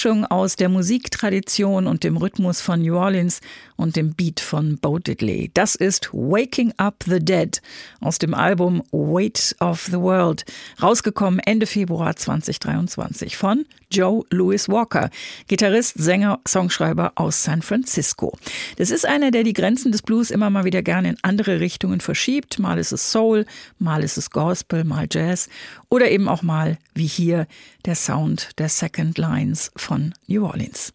Mischung aus der Musiktradition und dem Rhythmus von New Orleans und dem Beat von Bo Diddley. Das ist Waking Up the Dead aus dem Album Weight of the World, rausgekommen Ende Februar 2023 von Joe Louis Walker, Gitarrist, Sänger, Songschreiber aus San Francisco. Das ist einer, der die Grenzen des Blues immer mal wieder gerne in andere Richtungen verschiebt. Mal ist es Soul, mal ist es Gospel, mal Jazz oder eben auch mal, wie hier, der Sound der Second Lines von New Orleans.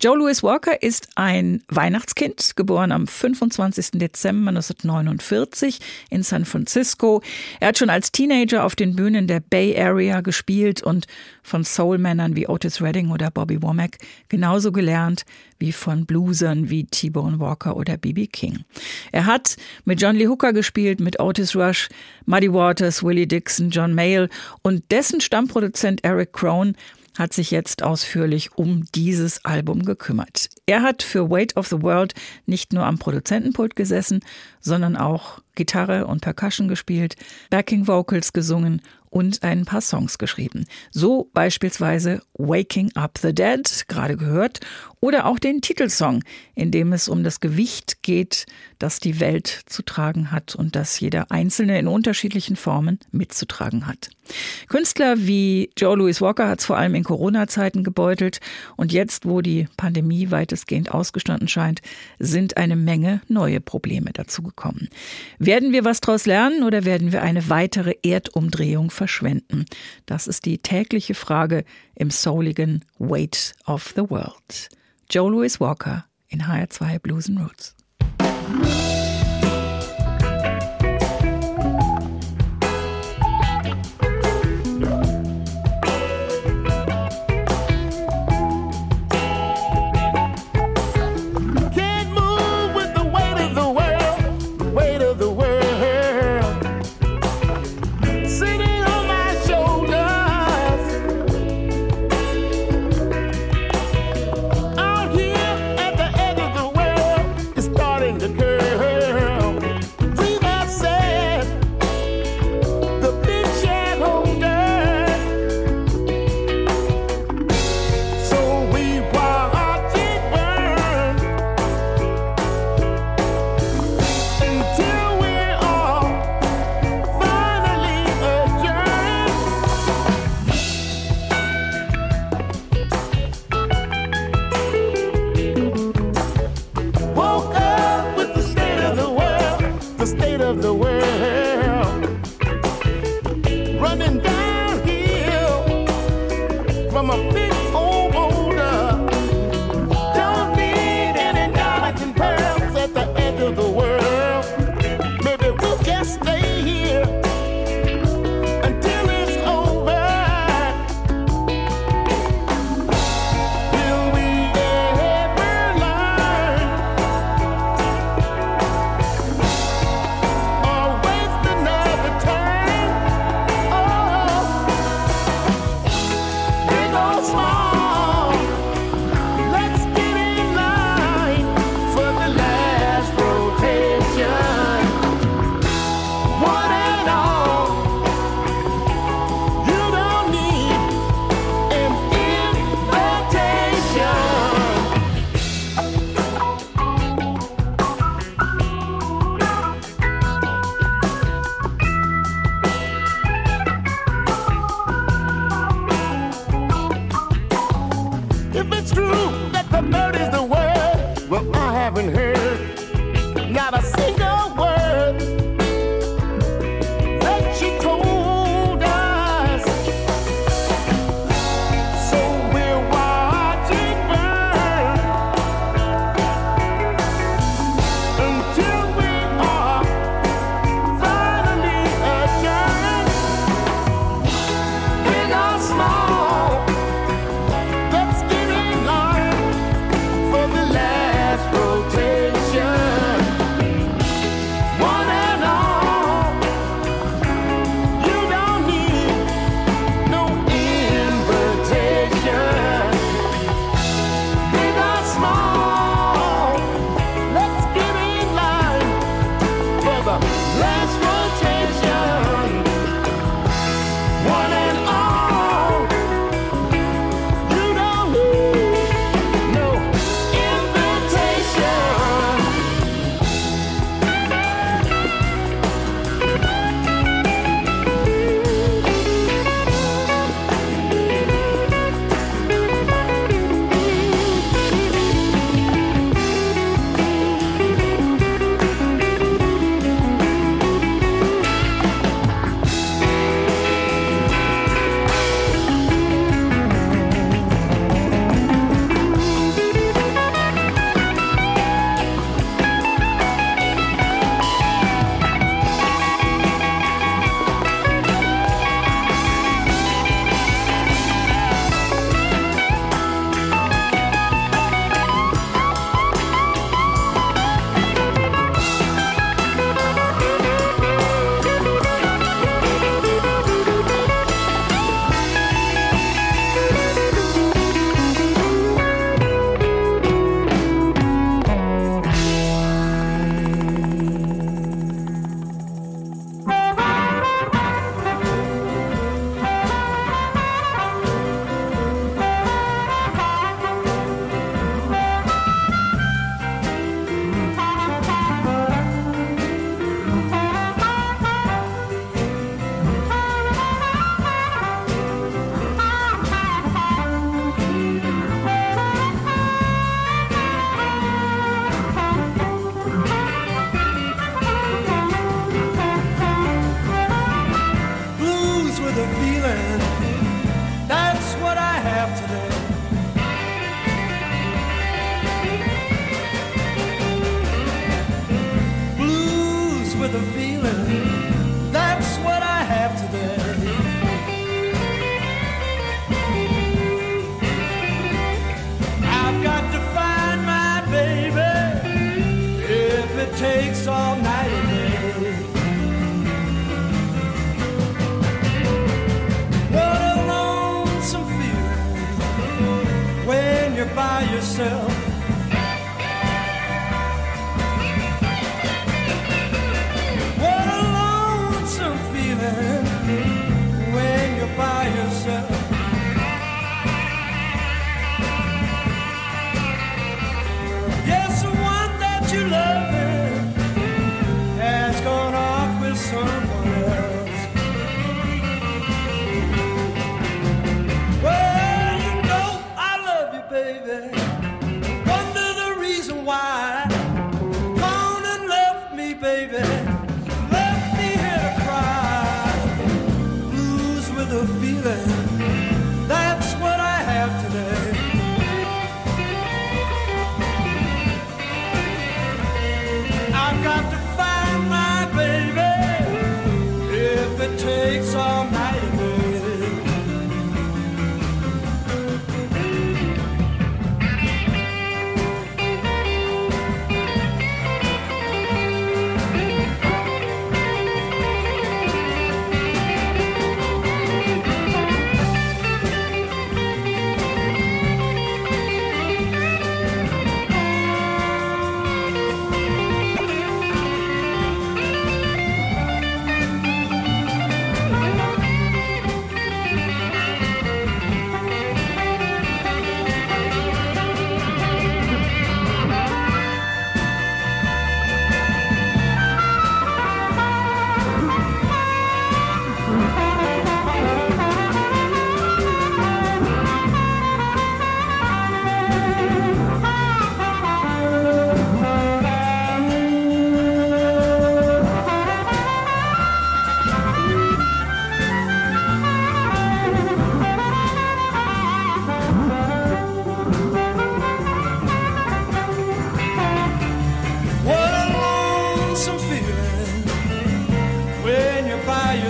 Joe Louis Walker ist ein Weihnachtskind, geboren am 25. Dezember 1949 in San Francisco. Er hat schon als Teenager auf den Bühnen der Bay Area gespielt und von Soul-Männern wie Otis Redding oder Bobby Womack genauso gelernt wie von Bluesern wie T-Bone Walker oder B.B. King. Er hat mit John Lee Hooker gespielt, mit Otis Rush, Muddy Waters, Willie Dixon, John Mayall und dessen Stammproduzent Eric Crone hat sich jetzt ausführlich um dieses Album gekümmert. Er hat für Weight of the World nicht nur am Produzentenpult gesessen, sondern auch Gitarre und Percussion gespielt, Backing Vocals gesungen und ein paar Songs geschrieben. So beispielsweise Waking Up the Dead, gerade gehört, oder auch den Titelsong, in dem es um das Gewicht geht, das die Welt zu tragen hat und das jeder Einzelne in unterschiedlichen Formen mitzutragen hat. Künstler wie Joe Louis Walker hat es vor allem in Corona-Zeiten gebeutelt und jetzt, wo die Pandemie weitestgehend ausgestanden scheint, sind eine Menge neue Probleme dazugekommen. Werden wir was daraus lernen oder werden wir eine weitere Erdumdrehung verschwenden? Das ist die tägliche Frage im souligen Weight of the World. Joe Louis Walker in HR2 Blues and Roots. state of the world. You love has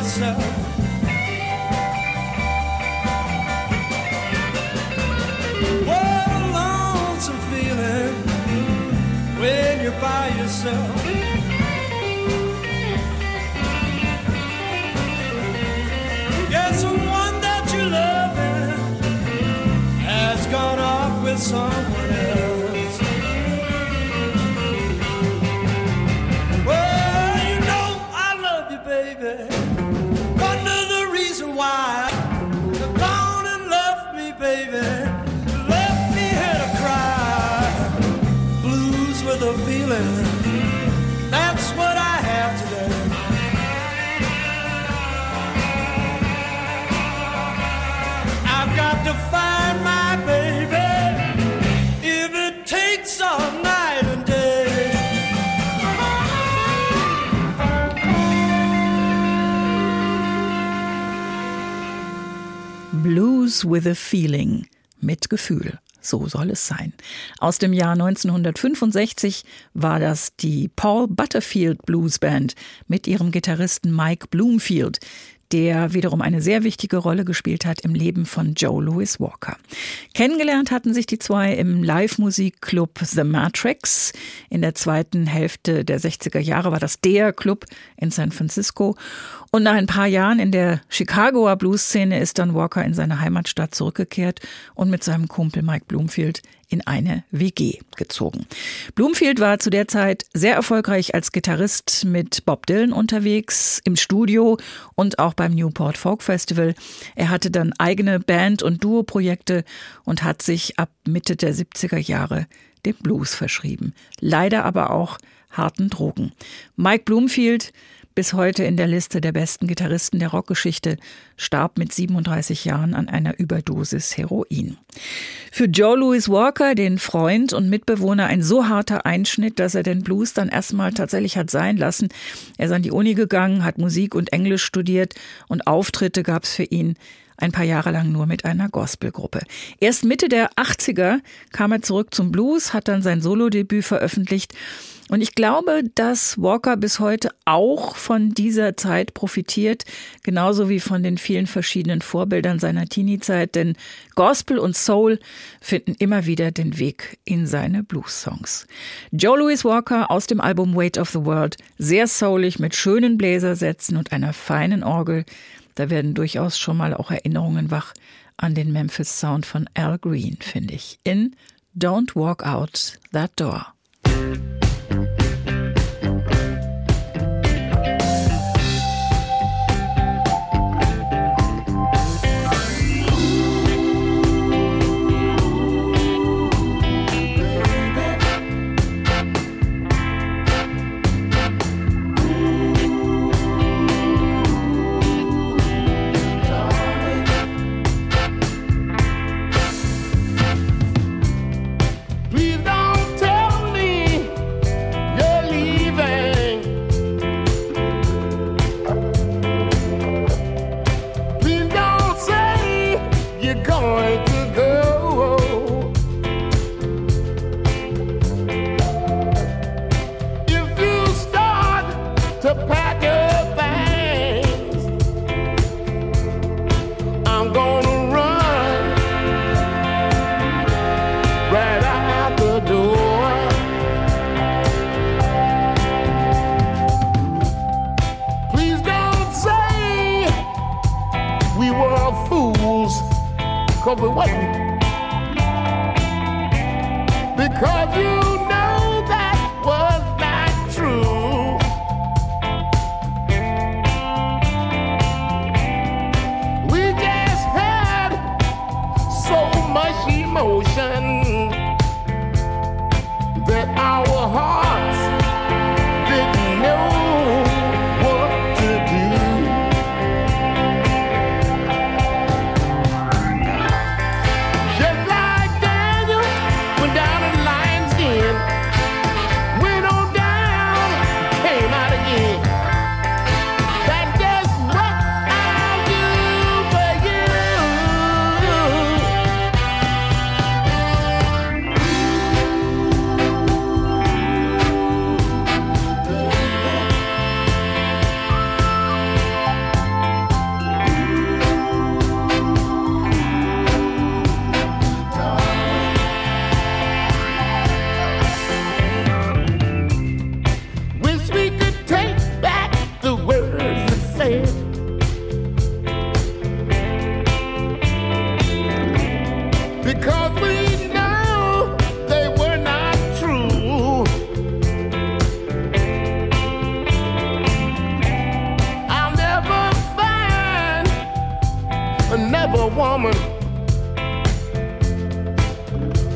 you're. What a lonesome feeling when you're by yourself. One that you love has gone off with someone With a Feeling. Mit Gefühl. So soll es sein. Aus dem Jahr 1965 war das die Paul Butterfield Blues Band mit ihrem Gitarristen Mike Bloomfield, der wiederum eine sehr wichtige Rolle gespielt hat im Leben von Joe Louis Walker. Kennengelernt hatten sich die zwei im Live-Musikclub The Matrix. In der zweiten Hälfte der 60er Jahre war das der Club in San Francisco. Und nach ein paar Jahren in der Chicagoer Blues-Szene ist dann Walker in seine Heimatstadt zurückgekehrt und mit seinem Kumpel Mike Bloomfield in eine WG gezogen. Bloomfield war zu der Zeit sehr erfolgreich als Gitarrist mit Bob Dylan unterwegs, im Studio und auch beim Newport Folk Festival. Er hatte dann eigene Band- und Duo-Projekte und hat sich ab Mitte der 70er Jahre dem Blues verschrieben. Leider aber auch harten Drogen. Mike Bloomfield bis heute in der Liste der besten Gitarristen der Rockgeschichte, starb mit 37 Jahren an einer Überdosis Heroin. Für Joe Louis Walker, den Freund und Mitbewohner, ein so harter Einschnitt, dass er den Blues dann erstmal tatsächlich hat sein lassen. Er ist an die Uni gegangen, hat Musik und Englisch studiert und Auftritte gab es für ihn ein paar Jahre lang nur mit einer Gospelgruppe. Erst Mitte der 80er kam er zurück zum Blues, hat dann sein Solodebüt veröffentlicht und ich glaube, dass Walker bis heute auch von dieser Zeit profitiert, genauso wie von den vielen verschiedenen Vorbildern seiner Teenie-Zeit, denn Gospel und Soul finden immer wieder den Weg in seine Blues-Songs. Joe Louis Walker aus dem Album Weight of the World, sehr soulig mit schönen Bläsersätzen und einer feinen Orgel. Da werden durchaus schon mal auch Erinnerungen wach an den Memphis Sound von Al Green, finde ich, in Don't Walk Out That Door. Cause we wasn't. Because you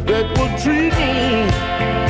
that will treat me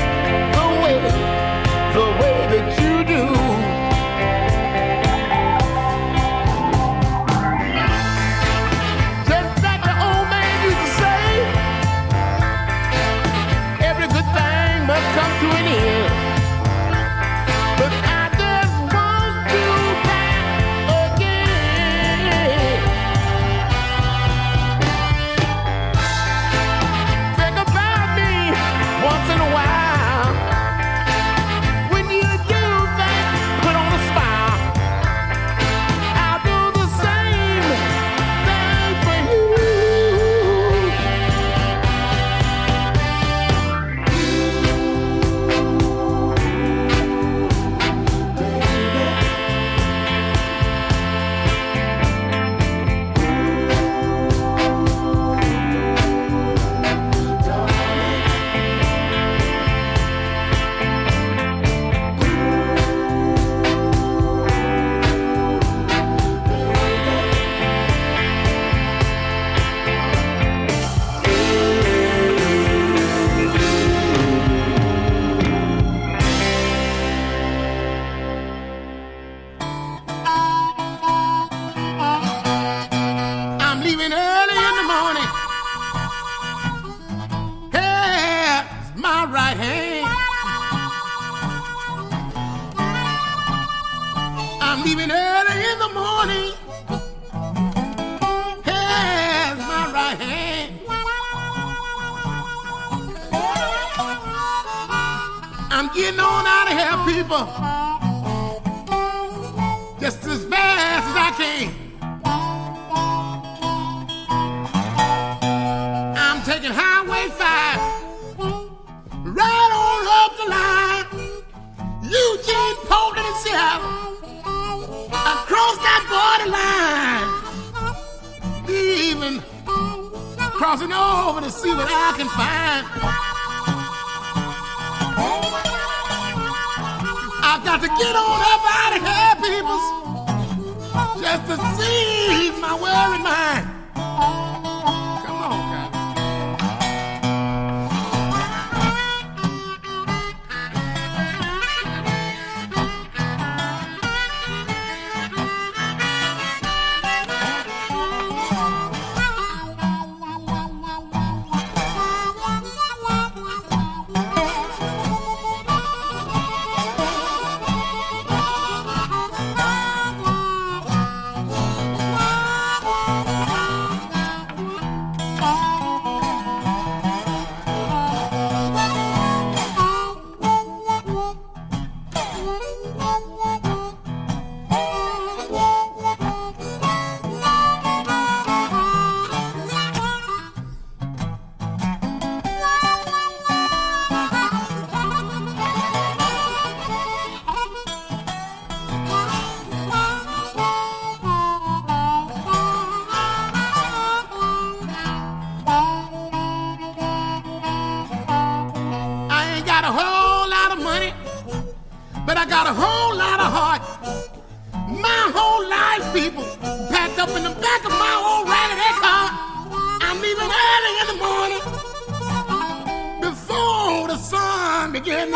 I'm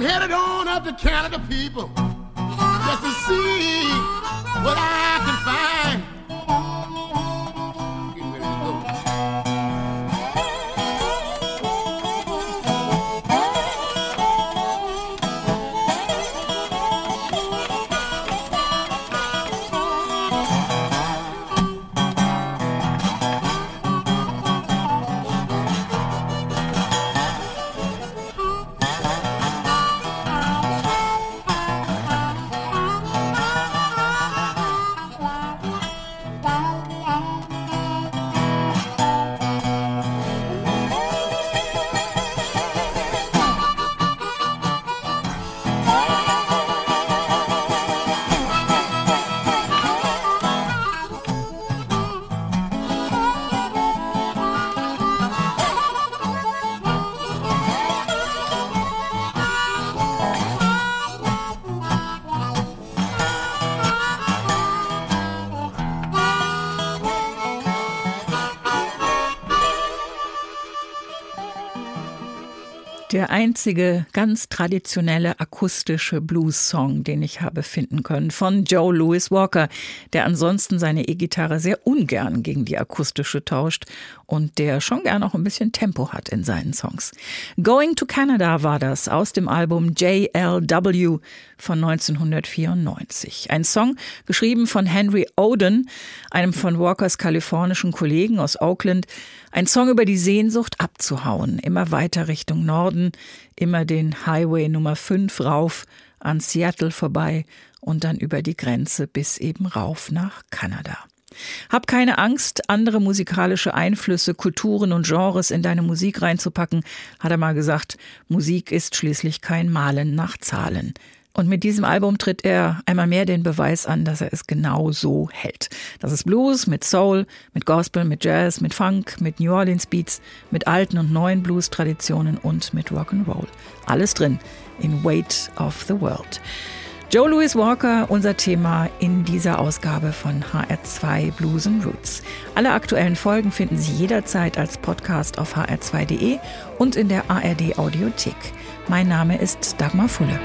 headed on up to Canada, people, just to see what I can find. Der einzige ganz traditionelle akustische Blues-Song, den ich habe finden können, von Joe Louis Walker, der ansonsten seine E-Gitarre sehr ungern gegen die akustische tauscht und der schon gern auch ein bisschen Tempo hat in seinen Songs. Going to Canada war das aus dem Album JLW von 1994. Ein Song geschrieben von Henry Oden, einem von Walkers kalifornischen Kollegen aus Oakland, ein Song über die Sehnsucht abzuhauen, immer weiter Richtung Norden, immer den Highway Nummer 5 rauf, an Seattle vorbei und dann über die Grenze bis eben rauf nach Kanada. Hab keine Angst, andere musikalische Einflüsse, Kulturen und Genres in deine Musik reinzupacken, hat er mal gesagt. Musik ist schließlich kein Malen nach Zahlen. Und mit diesem Album tritt er einmal mehr den Beweis an, dass er es genau so hält. Das ist Blues mit Soul, mit Gospel, mit Jazz, mit Funk, mit New Orleans Beats, mit alten und neuen Blues-Traditionen und mit Rock'n'Roll. Alles drin in Weight of the World. Joe Louis Walker, unser Thema in dieser Ausgabe von HR2 Blues and Roots. Alle aktuellen Folgen finden Sie jederzeit als Podcast auf hr2.de und in der ARD Audiothek. Mein Name ist Dagmar Fulle.